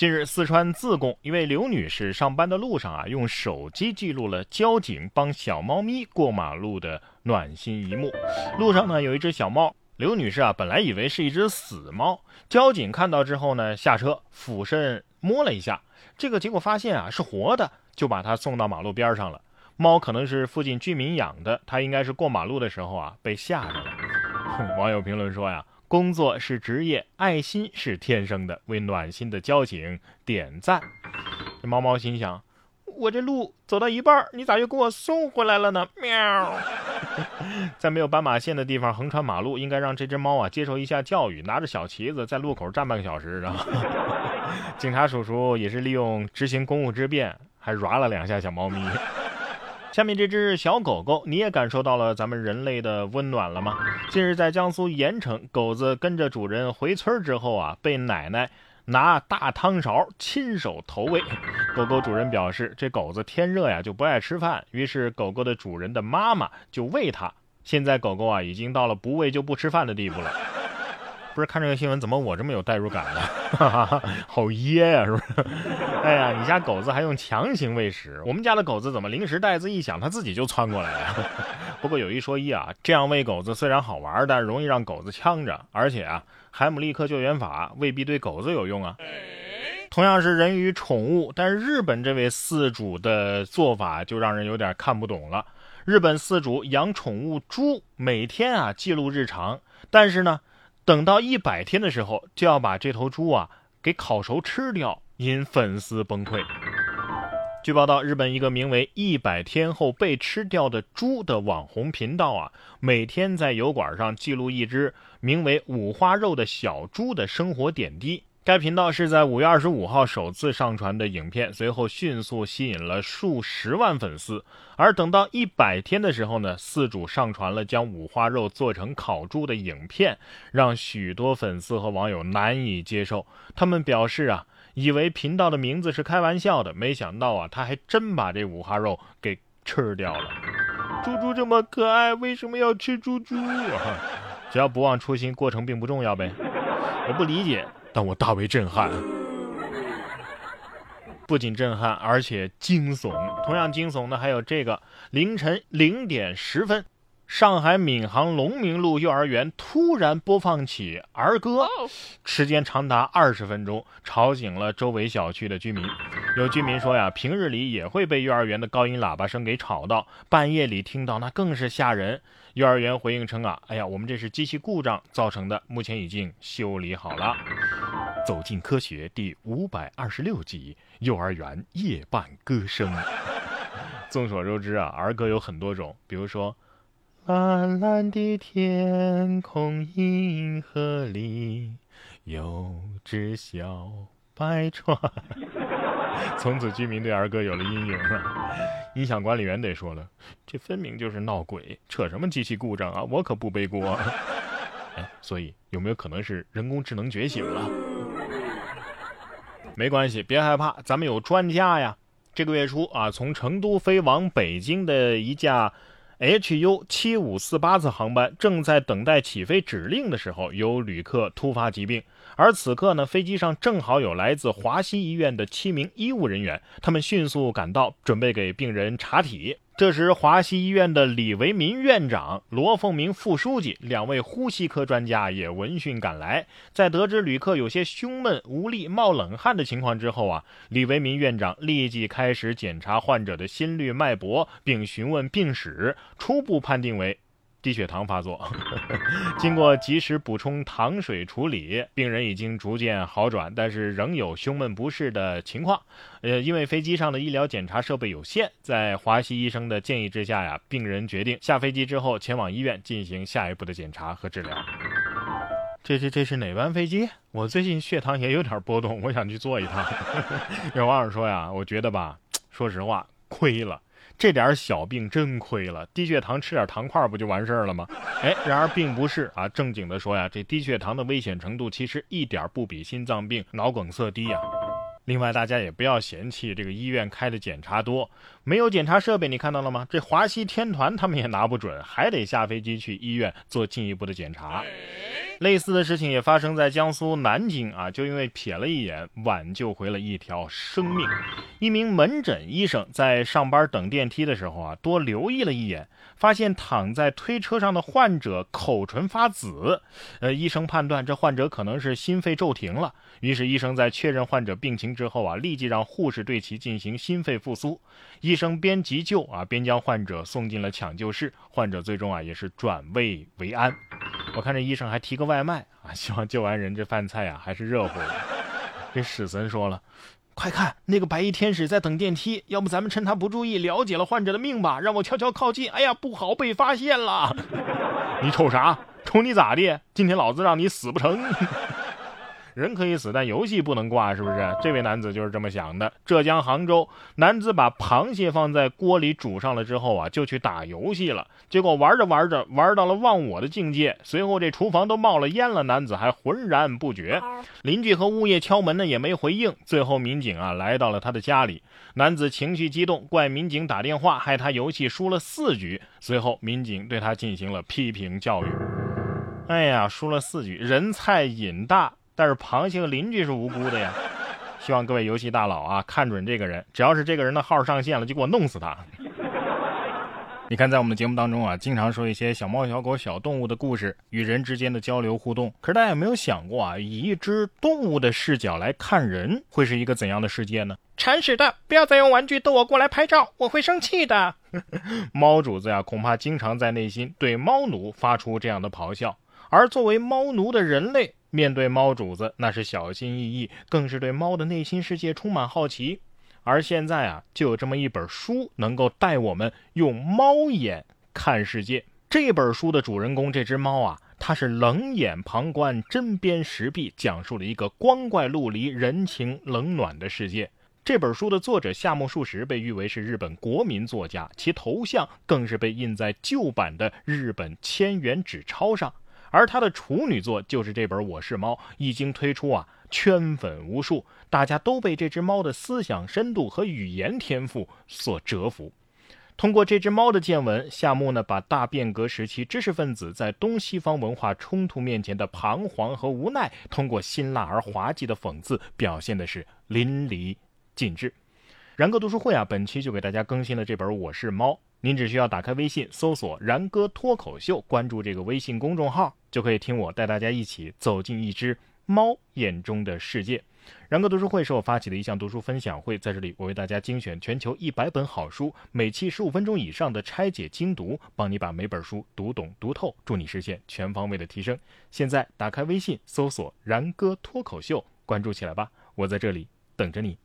近日，四川自贡一位刘女士上班的路上啊，用手机记录了交警帮小猫咪过马路的暖心一幕。路上呢，有一只小猫，刘女士啊，本来以为是一只死猫，交警看到之后呢，下车俯身摸了一下，这个结果发现啊是活的，就把它送到马路边上了。猫可能是附近居民养的，它应该是过马路的时候啊被吓着了。网友评论说呀。工作是职业，爱心是天生的。为暖心的交警点赞。这猫猫心想：我这路走到一半，你咋又给我送回来了呢？喵！在没有斑马线的地方横穿马路，应该让这只猫啊接受一下教育，拿着小旗子在路口站半个小时。然后，警察叔叔也是利用执行公务之便，还抓了两下小猫咪。下面这只小狗狗，你也感受到了咱们人类的温暖了吗？近日在江苏盐城，狗子跟着主人回村之后啊，被奶奶拿大汤勺亲手投喂。狗狗主人表示，这狗子天热呀就不爱吃饭，于是狗狗的主人的妈妈就喂它。现在狗狗啊已经到了不喂就不吃饭的地步了。不是看这个新闻，怎么我这么有代入感呢？好噎呀，是不是？哎呀，你家狗子还用强行喂食，我们家的狗子怎么零食袋子一响，它自己就窜过来了？不过有一说一啊，这样喂狗子虽然好玩，但容易让狗子呛着，而且啊，海姆立克救援法未必对狗子有用啊。同样是人与宠物，但是日本这位饲主的做法就让人有点看不懂了。日本饲主养宠物猪，每天啊记录日常，但是呢。等到一百天的时候，就要把这头猪啊给烤熟吃掉，引粉丝崩溃。据报道，日本一个名为“一百天后被吃掉的猪”的网红频道啊，每天在油管上记录一只名为“五花肉”的小猪的生活点滴。该频道是在五月二十五号首次上传的影片，随后迅速吸引了数十万粉丝。而等到一百天的时候呢，四主上传了将五花肉做成烤猪的影片，让许多粉丝和网友难以接受。他们表示啊，以为频道的名字是开玩笑的，没想到啊，他还真把这五花肉给吃掉了。猪猪这么可爱，为什么要吃猪猪？只要不忘初心，过程并不重要呗。我不理解。但我大为震撼，不仅震撼，而且惊悚。同样惊悚的还有这个：凌晨零点十分，上海闵行龙明路幼儿园突然播放起儿歌，时间长达二十分钟，吵醒了周围小区的居民。有居民说呀，平日里也会被幼儿园的高音喇叭声给吵到，半夜里听到那更是吓人。幼儿园回应称啊，哎呀，我们这是机器故障造成的，目前已经修理好了。走进科学第五百二十六集：幼儿园夜半歌声。众所周知啊，儿歌有很多种，比如说蓝蓝的天空，银河里有只小白船。从此，居民对儿歌有了阴影了。音响管理员得说了，这分明就是闹鬼，扯什么机器故障啊？我可不背锅。哎，所以有没有可能是人工智能觉醒了？没关系，别害怕，咱们有专家呀。这个月初啊，从成都飞往北京的一架 HU 七五四八次航班正在等待起飞指令的时候，有旅客突发疾病。而此刻呢，飞机上正好有来自华西医院的七名医务人员，他们迅速赶到，准备给病人查体。这时，华西医院的李维民院长、罗凤明副书记两位呼吸科专家也闻讯赶来。在得知旅客有些胸闷、无力、冒冷汗的情况之后啊，李维民院长立即开始检查患者的心率、脉搏，并询问病史，初步判定为。低血糖发作，经过及时补充糖水处理，病人已经逐渐好转，但是仍有胸闷不适的情况。呃，因为飞机上的医疗检查设备有限，在华西医生的建议之下呀，病人决定下飞机之后前往医院进行下一步的检查和治疗。这这这是哪班飞机？我最近血糖也有点波动，我想去坐一趟。有网友说呀，我觉得吧，说实话，亏了。这点小病真亏了，低血糖吃点糖块不就完事儿了吗？哎，然而并不是啊，正经的说呀，这低血糖的危险程度其实一点不比心脏病、脑梗塞低呀。另外，大家也不要嫌弃这个医院开的检查多，没有检查设备，你看到了吗？这华西天团他们也拿不准，还得下飞机去医院做进一步的检查。类似的事情也发生在江苏南京啊，就因为瞥了一眼，挽救回了一条生命。一名门诊医生在上班等电梯的时候啊，多留意了一眼，发现躺在推车上的患者口唇发紫，呃，医生判断这患者可能是心肺骤停了。于是医生在确认患者病情之后啊，立即让护士对其进行心肺复苏。医生边急救啊，边将患者送进了抢救室，患者最终啊也是转危为安。我看这医生还提个外卖啊，希望救完人这饭菜啊还是热乎的。这史森说了：“快看，那个白衣天使在等电梯，要不咱们趁他不注意了解了患者的命吧？让我悄悄靠近。哎呀，不好，被发现了！你瞅啥？瞅你咋的？今天老子让你死不成！”人可以死，但游戏不能挂，是不是？这位男子就是这么想的。浙江杭州男子把螃蟹放在锅里煮上了之后啊，就去打游戏了。结果玩着玩着，玩到了忘我的境界。随后这厨房都冒了烟了，男子还浑然不觉。邻居和物业敲门呢，也没回应。最后民警啊来到了他的家里，男子情绪激动，怪民警打电话害他游戏输了四局。随后民警对他进行了批评教育。哎呀，输了四局，人菜瘾大。但是螃蟹和邻居是无辜的呀！希望各位游戏大佬啊，看准这个人，只要是这个人的号上线了，就给我弄死他！你看，在我们的节目当中啊，经常说一些小猫、小狗、小动物的故事，与人之间的交流互动。可是大家有没有想过啊，以一只动物的视角来看人，会是一个怎样的世界呢？铲屎的，不要再用玩具逗我过来拍照，我会生气的。猫主子呀，恐怕经常在内心对猫奴发出这样的咆哮。而作为猫奴的人类，面对猫主子，那是小心翼翼，更是对猫的内心世界充满好奇。而现在啊，就有这么一本书，能够带我们用猫眼看世界。这本书的主人公这只猫啊，它是冷眼旁观，针砭时弊，讲述了一个光怪陆离、人情冷暖的世界。这本书的作者夏目漱石被誉为是日本国民作家，其头像更是被印在旧版的日本千元纸钞上。而他的处女作就是这本《我是猫》，一经推出啊，圈粉无数，大家都被这只猫的思想深度和语言天赋所折服。通过这只猫的见闻，夏目呢把大变革时期知识分子在东西方文化冲突面前的彷徨和无奈，通过辛辣而滑稽的讽刺，表现的是淋漓尽致。然哥读书会啊，本期就给大家更新了这本《我是猫》。您只需要打开微信，搜索“然哥脱口秀”，关注这个微信公众号，就可以听我带大家一起走进一只猫眼中的世界。然哥读书会是我发起的一项读书分享会，在这里我为大家精选全球一百本好书，每期十五分钟以上的拆解精读，帮你把每本书读懂读透，助你实现全方位的提升。现在打开微信，搜索“然哥脱口秀”，关注起来吧，我在这里等着你。